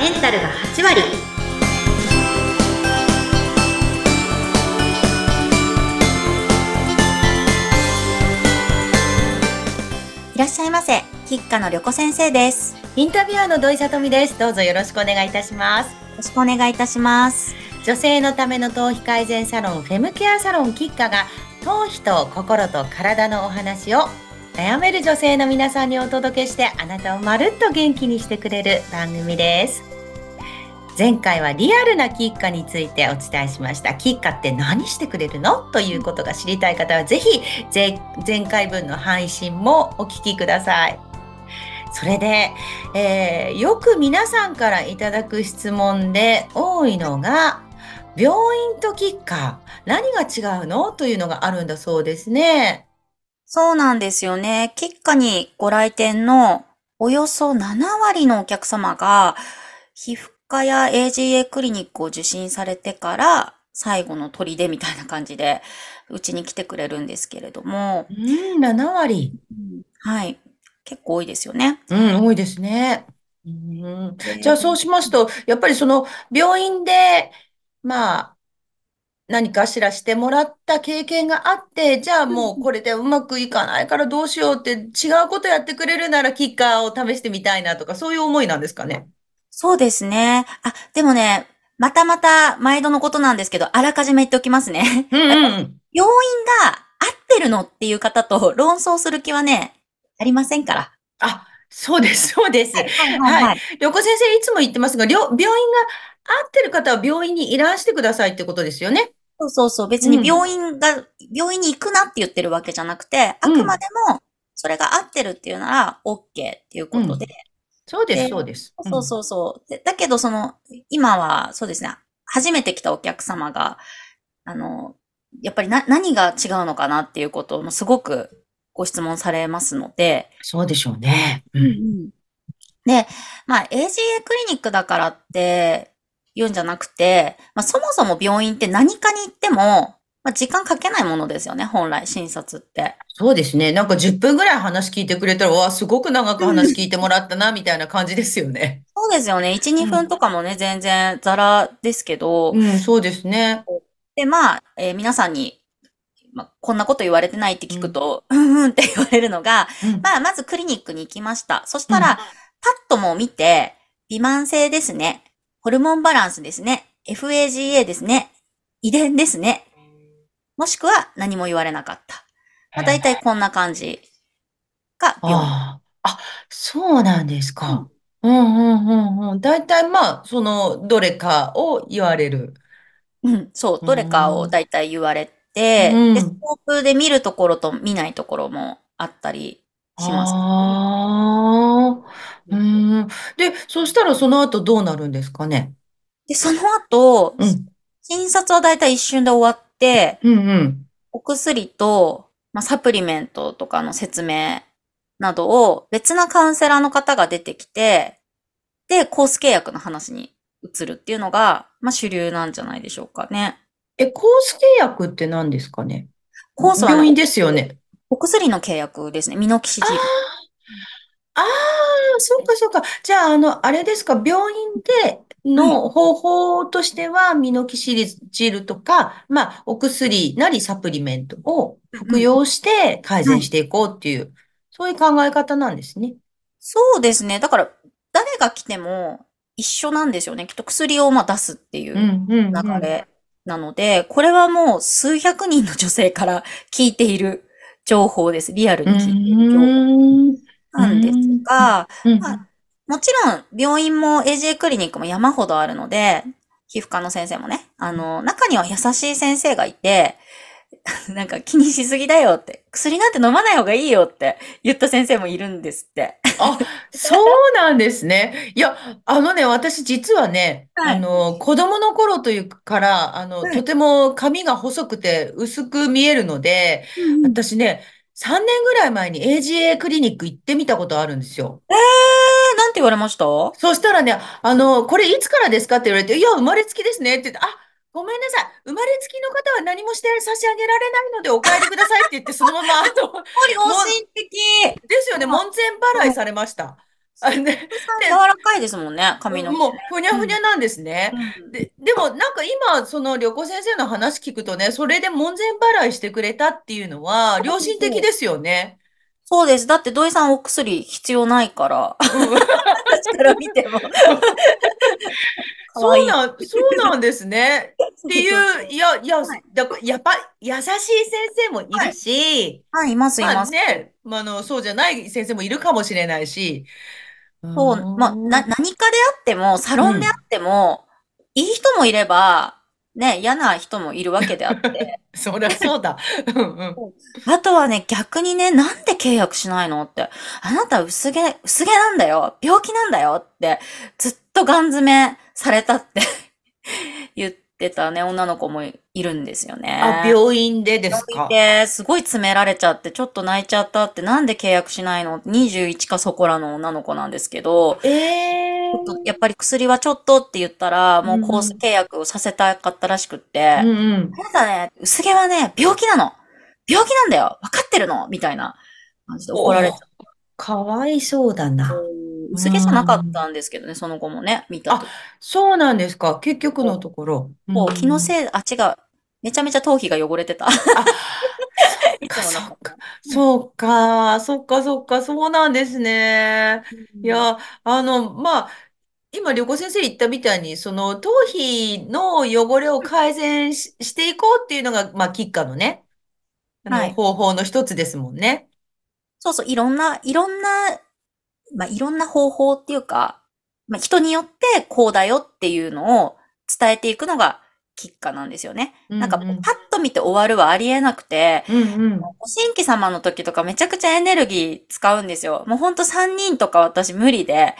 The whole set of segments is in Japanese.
メンタルが8割いらっしゃいませ吉花の旅子先生ですよインタビュアーの土井さとみです。どうぞよろしくお願いいたします。ろしくお願いいたします女性のための頭皮改善サロン、フェムケアサロンキッカが、頭皮と心と体のお話を、悩める女性の皆さんにお届けして、あなたをまるっと元気にしてくれる番組です。前回はリアルなキッカについてお伝えしました。キッカって何してくれるの？ということが知りたい方は、ぜひ前回分の配信もお聞きください。それで、えーよく皆さんからいただく質問で多いのが、病院とキッカー、何が違うの？というのがあるんだそうですね。そうなんですよね吉花にご来店のおよそ7割のお客様が皮膚科や AGA クリニックを受診されてから最後の砦みたいな感じでうちに来てくれるんですけれども、うん、7割。はい。結構多いですよね。うん、多いですね。うん、じゃあそうしますと、やっぱりその病院で、まあ、何かしらしてもらった経験があって、じゃあもうこれでうまくいかないからどうしようって違うことやってくれるならキッカーを試してみたいなとか、そういう思いなんですかね？そうですね。あ、でもね、またまた毎度のことなんですけど、あらかじめ言っておきますね。うんうんうん。病院が合ってるのっていう方と論争する気はね、ありませんから。あ、そうです、そうです。はいはい。旅子先生いつも言ってますが、病院が合ってる方は病院にいらしてくださいってことですよね。そうそうそう。別に病院が、病院に行くなって言ってるわけじゃなくて、あくまでも、それが合ってるっていうなら、OK っていうことで。そうです、でそうです。そうそうそう。でだけど、その、今は、そうですね、初めて来たお客様が、あの、やっぱりな、何が違うのかなっていうことを、すごくご質問されますので、そうでしょうね。うん。で、まあ、AGA クリニックだからって言うんじゃなくて、まあ、そもそも病院って何かに行っても、まあ、時間かけないものですよね、本来、診察って。そうですね。なんか10分ぐらい話聞いてくれたら、わあ、すごく長く話聞いてもらったな、みたいな感じですよね。そうですよね。1、2分とかもね、全然ザラですけど、うん、そうですね。で、まあ、えー皆さんに、まあ、こんなこと言われてないって聞くと、うん、うんって言われるのが、うんまあ、まずクリニックに行きました。そしたら、パッともう見て、微慢性ですね。ホルモンバランスですね。FAGA ですね。遺伝ですね。もしくは何も言われなかった。まあ、大体こんな感じが病院。ああ、あ、そうなんですか。うんうんうんうん。大体まあ、その、どれかを言われる。うん、そう、どれかを大体言われて、うんで、スコープで見るところと見ないところもあったりします。ああ、うん。で、そしたらその後どうなるんですかね。で、その後、うん、診察はだいたい一瞬で終わって、うん、うん。お薬と、まあ、サプリメントとかの説明などを別なカウンセラーの方が出てきて、で、コース契約の話に移るっていうのが、まあ、主流なんじゃないでしょうかね。え、コース契約って何ですかね？コースは病院ですよね。お薬の契約ですね。ミノキシジル。ああ、そうかそうか。じゃあ、あの、あれですか、病院での方法としては、ミノキシジルとか、まあ、お薬なりサプリメントを服用して改善していこうっていう、そういう考え方なんですね。そうですね。だから、誰が来ても一緒なんですよね。きっと薬をまあ出すっていううん、うん、うん。流れなので、これはもう数百人の女性から聞いている情報です。リアルうに聞いている情報ん、なんですが、うん、まあもちろん病院も AJ クリニックも山ほどあるので、皮膚科の先生もね、あの、中には優しい先生がいて、なんか気にしすぎだよって、薬なんて飲まない方がいいよって言った先生もいるんですって。あ、そうなんですね。いや、あのね、私実はね、はいあの、子供の頃というから、あの、はいとても髪が細くて薄く見えるので、私ね、3年ぐらい前に AGA クリニック行ってみたことあるんですよ。えー、なんて言われました？そしたらね、あの、これいつからですかって言われて、いや、生まれつきですねって言って、あ、ごめんなさい。生まれつきの方は何もして差し上げられないのでお帰りくださいって言って、そのまま、あの、良心的。ですよね、門前払いされました。あね、柔らかいですもんね、髪の毛。もう、ふにゃふにゃなんですね。うんで、でも、なんか今、その、旅行先生の話聞くとね、それで門前払いしてくれたっていうのは、良心的ですよね。そうです。だって土井さんお薬必要ないから。うん私から見ても。そうなん、そうなんですね。っていう、いや、いや、だから、やっぱ、優しい先生もいるし、はい、います、いまます。あね、まああの、そうじゃない先生もいるかもしれないし。そう、まあ、な、ん何かであっても、サロンであっても、いい人もいれば、ね、嫌な人もいるわけであって。そりゃそうだ。うんうん。あとはね、逆にね、なんで契約しないのって。あなた薄毛、薄毛なんだよ。病気なんだよって、ずっとガン詰めされたって 言ってたね、女の子もいるんですよね。あ、病院でですか？で、すごい詰められちゃって、ちょっと泣いちゃったって、なんで契約しないの ?21 かそこらの女の子なんですけど、ええちょっとやっぱり薬はちょっとって言ったら、もうコース契約をさせたかったらしくって、うんうん。たね、薄毛はね、病気なの病気なんだよ分かってるのみたいな感じで怒られちゃっかわいそうだな。て。薄毛じゃなかったんですけどね、その子もね、見たと。そうなんですか。結局のところ。もう気のい。せい、あ、違う。めちゃめちゃ頭皮が汚れてた。あ、いつものそうか、そうか、そっか、そっか、そうなんですね。いや、あの、まあ、今、旅行先生言ったみたいに、その、頭皮の汚れを改善し、していこうっていうのが、まあ、キッカのね、あの、はい方法の一つですもんね。そうそう、いろんな、いろんな、まあ、いろんな方法っていうか、まあ、人によってこうだよっていうのを伝えていくのが喫下なんですよね。なんかパッと見て終わるはありえなくて、うんうん。ご新規様の時とかめちゃくちゃエネルギー使うんですよ。もうほんと3人とか私無理で、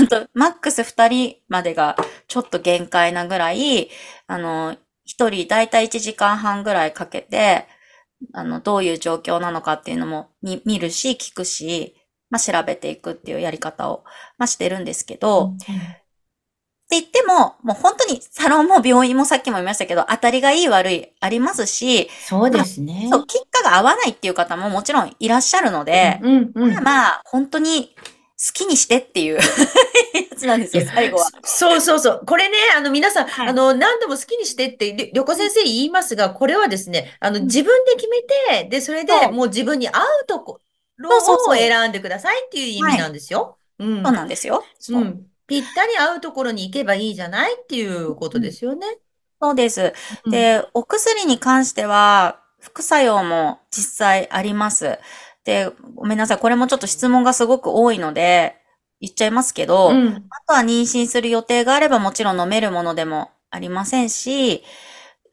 うん とマックス2人までがちょっと限界なぐらい、あの、1人だいたい1時間半ぐらいかけて、あの、どういう状況なのかっていうのも見見るし、聞くし、まあ、調べていくっていうやり方を、まあ、してるんですけど、って言っても、もう本当にサロンも病院もさっきも言いましたけど、当たりがいい悪いありますし、そうですね。そう、結果が合わないっていう方ももちろんいらっしゃるので、うんうん。まあ、本当に好きにしてっていう やつなんですよ、最後は。そうそうそう。これね、あの、皆さん、はいあの、何度も好きにしてって、り旅行先生言いますが、これはですね、あの、うん自分で決めて、で、それでもう自分に合うところそうそうそうを選んでくださいっていう意味なんですよ。うん。そうなんですよ。そううん。ぴったり合うところに行けばいいじゃないっていうことですよね。そうです。うん、で、お薬に関しては、副作用も実際あります。で、ごめんなさい。これもちょっと質問がすごく多いので、言っちゃいますけど、うん。あとは妊娠する予定があればもちろん飲めるものでもありませんし、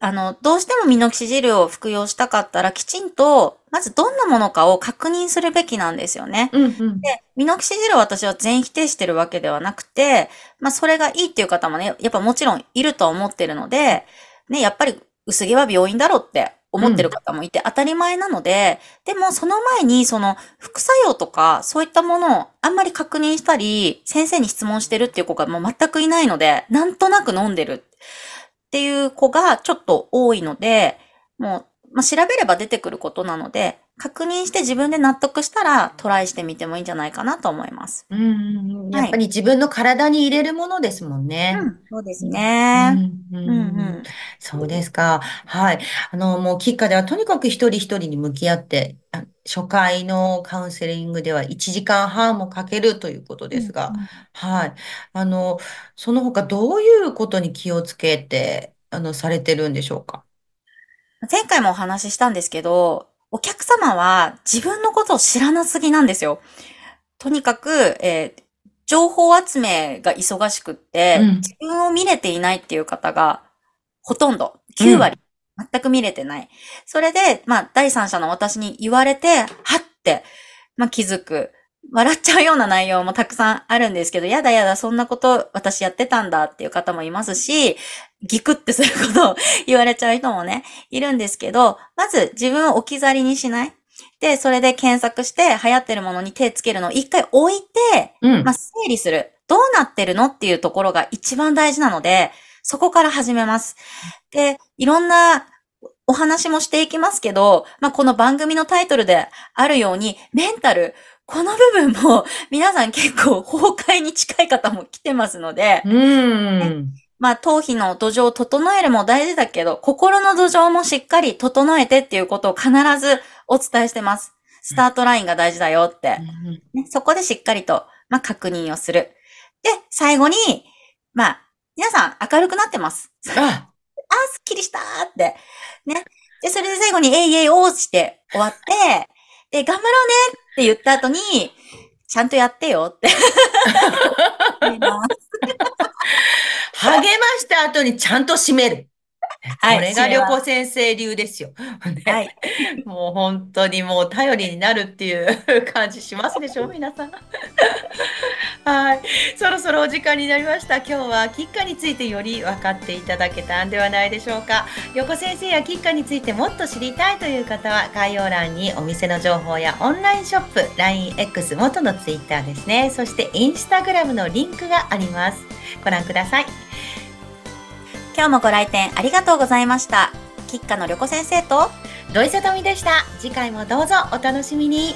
あの、どうしてもミノキシジルを服用したかったらきちんと、まずどんなものかを確認するべきなんですよね。うんうん。で、ミノキシジルを私は全否定してるわけではなくて、まあそれがいいっていう方もね、やっぱもちろんいるとは思ってるので、ね、やっぱり薄毛は病院だろうって思ってる方もいて当たり前なので、でもその前にその副作用とかそういったものをあんまり確認したり、先生に質問してるっていう子がもう全くいないので、なんとなく飲んでるっていう子がちょっと多いので、もう、まあ、調べれば出てくることなので、確認して自分で納得したらトライしてみてもいいんじゃないかなと思います。うんうん。やっぱり自分の体に入れるものですもんね。そうですね。うんうんうん。そうですか。はい。あの、もう、キッカではとにかく一人一人に向き合って、あ初回のカウンセリングでは1時間半もかけるということですが、はい。あの、その他どういうことに気をつけて、あの、されてるんでしょうか？前回もお話ししたんですけど、お客様は自分のことを知らなすぎなんですよ。とにかく、えー情報集めが忙しくって、うん自分を見れていないっていう方がほとんど、9割、全く見れてない。それで、まあ、第三者の私に言われて、はって、まあ、気づく。笑っちゃうような内容もたくさんあるんですけど、やだやだ、そんなこと私やってたんだっていう方もいますし、ギクってすることを 言われちゃう人もね、いるんですけど、まず自分を置き去りにしない。で、それで検索して流行ってるものに手つけるのを一回置いて、うんまあ、整理する。どうなってるのっていうところが一番大事なので、そこから始めます。で、いろんなお話もしていきますけど、まあ、この番組のタイトルであるように、メンタル、この部分も 皆さん結構崩壊に近い方も来てますので、うん。まあ、頭皮の土壌を整えるも大事だけど、心の土壌もしっかり整えてっていうことを必ずお伝えしてます。スタートラインが大事だよって。ね、そこでしっかりと、まあ、確認をする。で、最後に、まあ、皆さん明るくなってます。あ、あー、すっきりしたーって。ね。で、それで最後に、えいえいおーして終わって、で、頑張ろうねって言った後に、ちゃんとやってよって。励ました後にちゃんと締める。はいこれが旅子先生流ですよ。ねはい。もう本当にもう頼りになるっていう感じしますでしょ皆さん。はい。そろそろお時間になりました。今日はキッカについてより分かっていただけたんではないでしょうか。旅子先生やキッカについてもっと知りたいという方は概要欄にお店の情報やオンラインショップ、LINEX 元の Twitter ですね。そしてインスタグラムのリンクがあります。ご覧ください。今日もご来店ありがとうございました。キッカの旅子先生と、土井さとみでした。次回もどうぞお楽しみに。